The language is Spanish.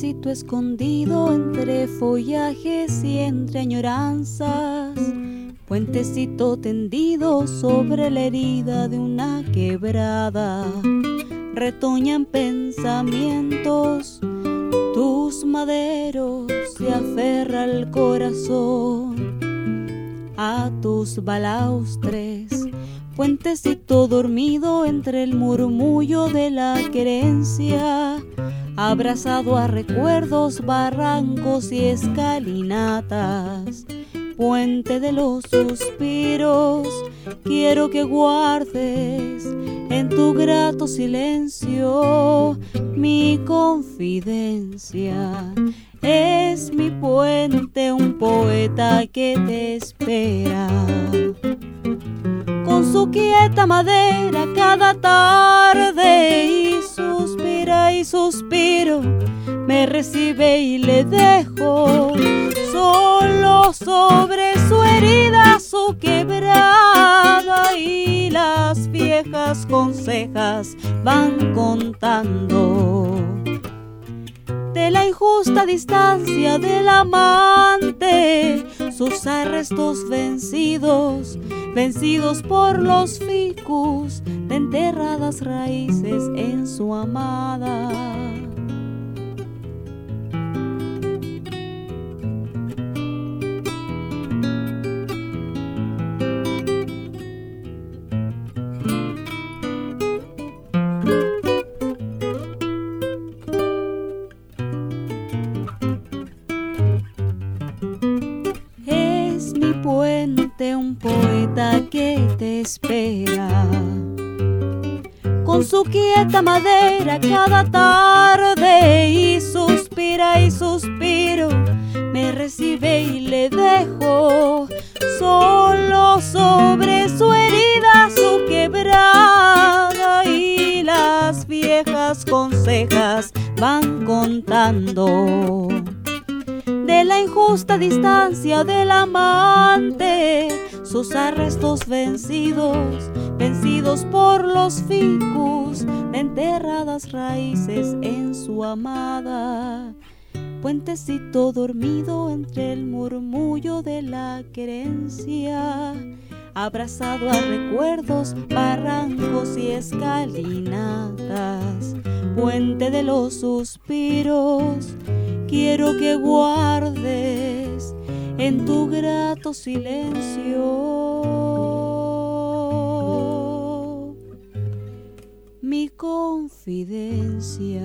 escondido entre follajes y entre añoranzas. Puentecito tendido sobre la herida de una quebrada. Retoñan pensamientos, tus maderos se aferra el corazón a tus balaustres puentecito dormido entre el murmullo de la querencia, abrazado a recuerdos, barrancos y escalinatas. Puente de los suspiros, quiero que guardes en tu grato silencio mi confidencia. Es mi puente, un poeta que te espera su quieta madera cada tarde y suspira y suspiro, me recibe y le dejo solo sobre su herida su quebrada y las viejas consejas van contando. De la injusta distancia del amante, sus vencidos, vencidos por los ficus de enterradas raíces en su amada. Un poeta que te espera. Con su quieta madera cada tarde y suspira y suspiro, me recibe y le dejo solo sobre su herida su quebrada. Y las viejas consejas van contando la injusta distancia del amante, sus arrestos vencidos, vencidos por los ficus de enterradas raíces en su amada. Puentecito dormido entre el murmullo de la querencia, abrazado a recuerdos, barrancos y escalinatas, puente de los suspiros quiero que guardes en tu grato silencio mi confidencia.